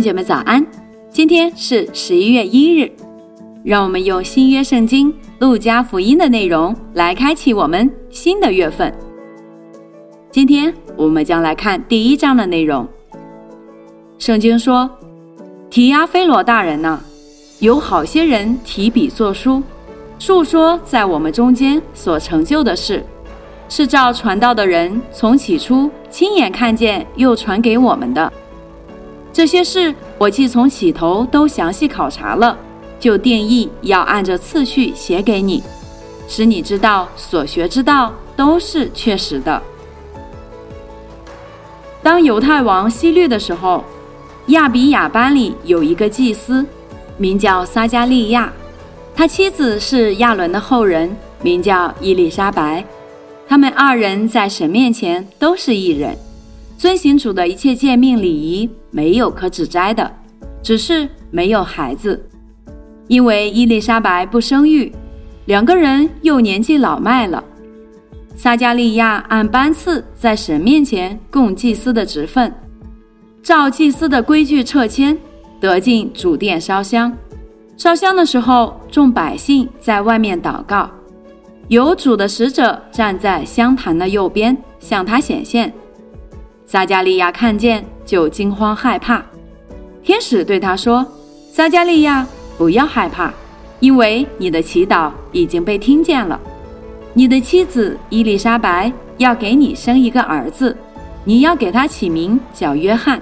兄姐妹早安，今天是十一月一日，让我们用新约圣经路加福音的内容来开启我们新的月份。今天我们将来看第一章的内容。圣经说：“提阿非罗大人呐，有好些人提笔作书，述说在我们中间所成就的事，是照传道的人从起初亲眼看见又传给我们的。”这些事我既从起头都详细考察了，就定义要按着次序写给你，使你知道所学之道都是确实的。当犹太王希律的时候，亚比亚班里有一个祭司，名叫撒加利亚，他妻子是亚伦的后人，名叫伊丽莎白，他们二人在神面前都是一人。遵行主的一切诫命礼仪，没有可指摘的，只是没有孩子，因为伊丽莎白不生育，两个人又年纪老迈了。撒加利亚按班次在神面前供祭司的职分，照祭司的规矩撤迁，得进主殿烧香。烧香的时候，众百姓在外面祷告，有主的使者站在香坛的右边，向他显现。撒加利亚看见就惊慌害怕，天使对他说：“撒加利亚，不要害怕，因为你的祈祷已经被听见了。你的妻子伊丽莎白要给你生一个儿子，你要给他起名叫约翰。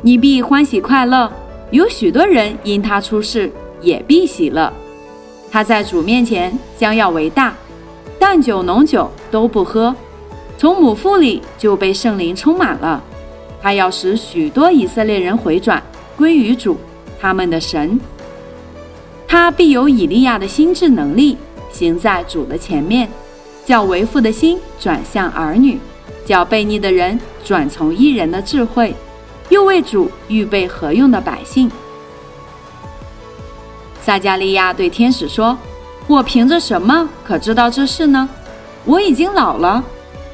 你必欢喜快乐，有许多人因他出世也必喜乐。他在主面前将要为大，淡酒浓酒都不喝。”从母腹里就被圣灵充满了，他要使许多以色列人回转归于主，他们的神。他必有以利亚的心智能力，行在主的前面，叫为父的心转向儿女，叫悖逆的人转从一人的智慧，又为主预备何用的百姓。撒加利亚对天使说：“我凭着什么可知道这事呢？我已经老了。”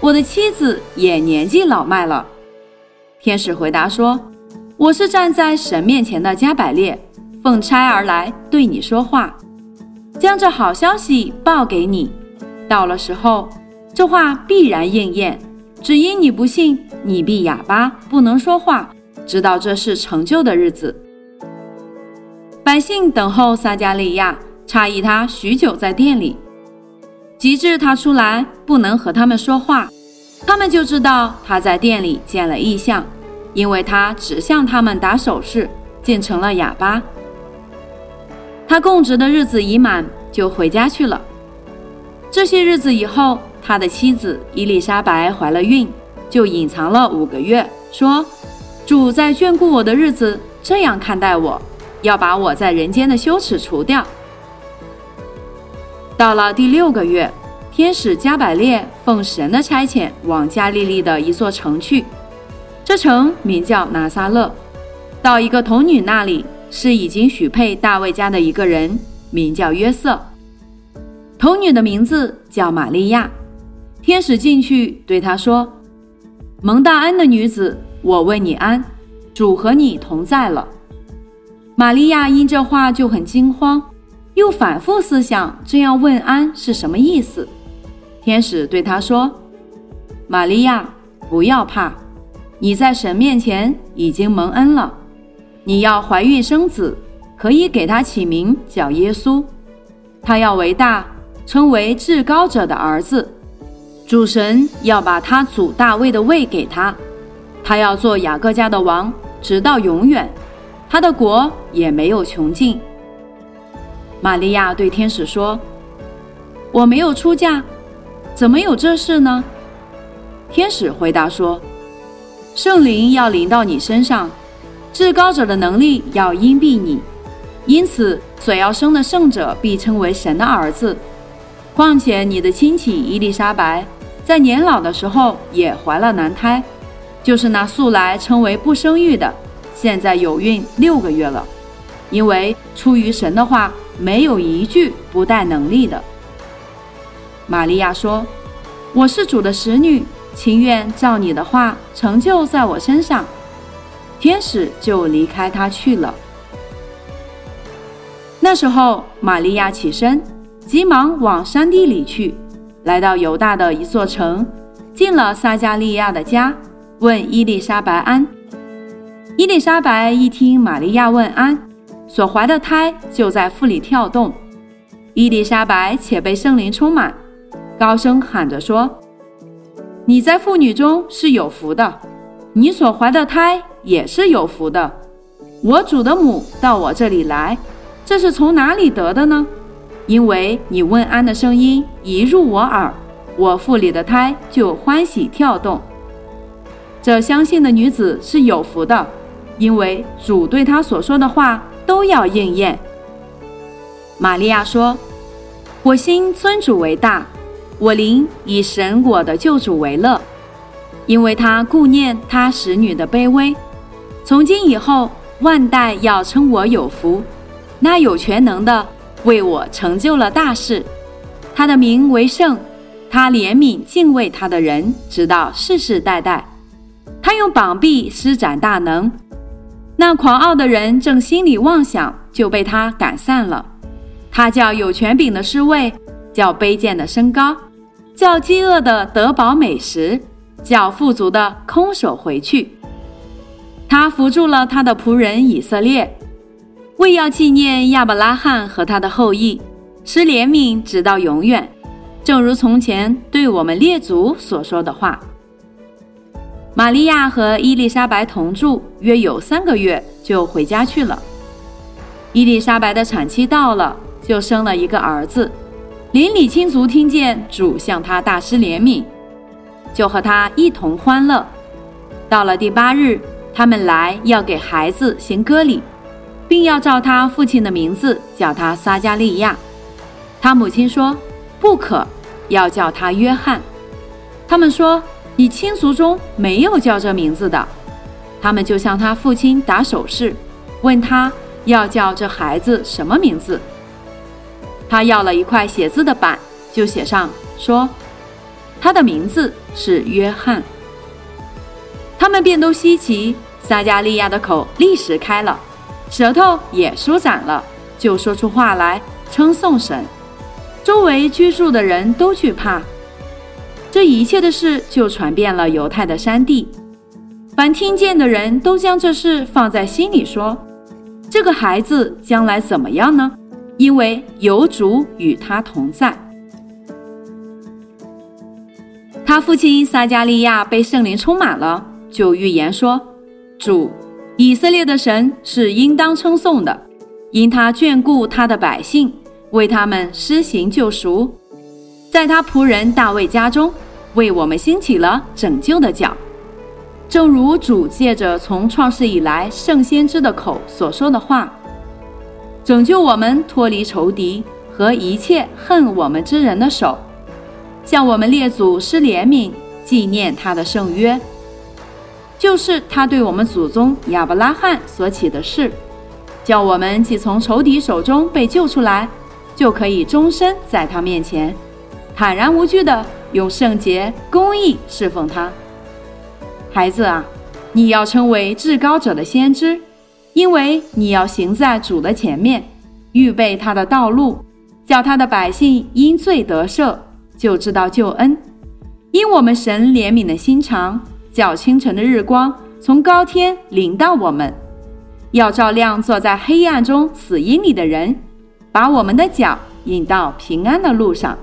我的妻子也年纪老迈了。天使回答说：“我是站在神面前的加百列，奉差而来对你说话，将这好消息报给你。到了时候，这话必然应验。只因你不信，你必哑巴，不能说话，直到这事成就的日子。”百姓等候撒加利亚，诧异他许久在店里。及至他出来，不能和他们说话，他们就知道他在店里见了异象，因为他只向他们打手势，竟成了哑巴。他供职的日子已满，就回家去了。这些日子以后，他的妻子伊丽莎白怀了孕，就隐藏了五个月，说：“主在眷顾我的日子，这样看待我，要把我在人间的羞耻除掉。”到了第六个月，天使加百列奉神的差遣往加利利的一座城去，这城名叫拿撒勒。到一个童女那里，是已经许配大卫家的一个人，名叫约瑟。童女的名字叫玛利亚。天使进去对她说：“蒙大恩的女子，我问你安，主和你同在了。”玛利亚因这话就很惊慌。又反复思想，这样问安是什么意思？天使对他说：“玛利亚，不要怕，你在神面前已经蒙恩了。你要怀孕生子，可以给他起名叫耶稣。他要为大，称为至高者的儿子。主神要把他祖大卫的位给他，他要做雅各家的王，直到永远，他的国也没有穷尽。”玛利亚对天使说：“我没有出嫁，怎么有这事呢？”天使回答说：“圣灵要临到你身上，至高者的能力要荫庇你，因此所要生的圣者必称为神的儿子。况且你的亲戚伊丽莎白在年老的时候也怀了男胎，就是那素来称为不生育的，现在有孕六个月了，因为出于神的话。”没有一句不带能力的。玛利亚说：“我是主的使女，情愿照你的话成就在我身上。”天使就离开他去了。那时候，玛利亚起身，急忙往山地里去，来到犹大的一座城，进了撒加利亚的家，问伊丽莎白安。伊丽莎白一听玛利亚问安，所怀的胎就在腹里跳动。伊丽莎白且被圣灵充满，高声喊着说：“你在妇女中是有福的，你所怀的胎也是有福的。我主的母到我这里来，这是从哪里得的呢？因为你问安的声音一入我耳，我腹里的胎就欢喜跳动。这相信的女子是有福的。”因为主对她所说的话都要应验。玛利亚说：“我心尊主为大，我灵以神我的救主为乐，因为他顾念他使女的卑微。从今以后，万代要称我有福。那有全能的为我成就了大事，他的名为圣，他怜悯敬畏他的人，直到世世代代。他用膀臂施展大能。”那狂傲的人正心里妄想，就被他赶散了。他叫有权柄的侍卫，叫卑贱的升高，叫饥饿的得饱美食，叫富足的空手回去。他扶住了他的仆人以色列，为要纪念亚伯拉罕和他的后裔，施怜悯直到永远，正如从前对我们列祖所说的话。玛利亚和伊丽莎白同住约有三个月，就回家去了。伊丽莎白的产期到了，就生了一个儿子。邻里亲族听见主向他大施怜悯，就和他一同欢乐。到了第八日，他们来要给孩子行割礼，并要照他父亲的名字叫他撒加利亚。他母亲说：“不可，要叫他约翰。”他们说。你亲族中没有叫这名字的，他们就向他父亲打手势，问他要叫这孩子什么名字。他要了一块写字的板，就写上说：“他的名字是约翰。”他们便都稀奇，撒加利亚的口立时开了，舌头也舒展了，就说出话来，称颂神。周围居住的人都惧怕。这一切的事就传遍了犹太的山地，凡听见的人都将这事放在心里，说：“这个孩子将来怎么样呢？因为有主与他同在。”他父亲撒加利亚被圣灵充满了，就预言说：“主以色列的神是应当称颂的，因他眷顾他的百姓，为他们施行救赎。”在他仆人大卫家中，为我们兴起了拯救的脚，正如主借着从创世以来圣先知的口所说的话，拯救我们脱离仇敌和一切恨我们之人的手，向我们列祖施怜悯，纪念他的圣约，就是他对我们祖宗亚伯拉罕所起的事，叫我们既从仇敌手中被救出来，就可以终身在他面前。坦然无惧的用圣洁公义侍奉他，孩子啊，你要成为至高者的先知，因为你要行在主的前面，预备他的道路，叫他的百姓因罪得赦，就知道救恩。因我们神怜悯的心肠，叫清晨的日光从高天临到我们，要照亮坐在黑暗中死荫里的人，把我们的脚引到平安的路上。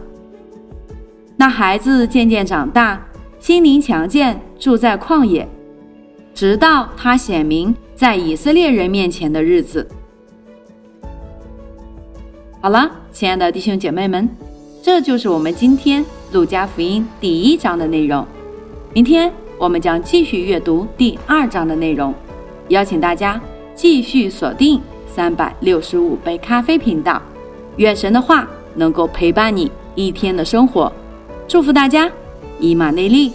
那孩子渐渐长大，心灵强健，住在旷野，直到他显明在以色列人面前的日子。好了，亲爱的弟兄姐妹们，这就是我们今天路加福音第一章的内容。明天我们将继续阅读第二章的内容。邀请大家继续锁定三百六十五杯咖啡频道，愿神的话能够陪伴你一天的生活。祝福大家，以马内利。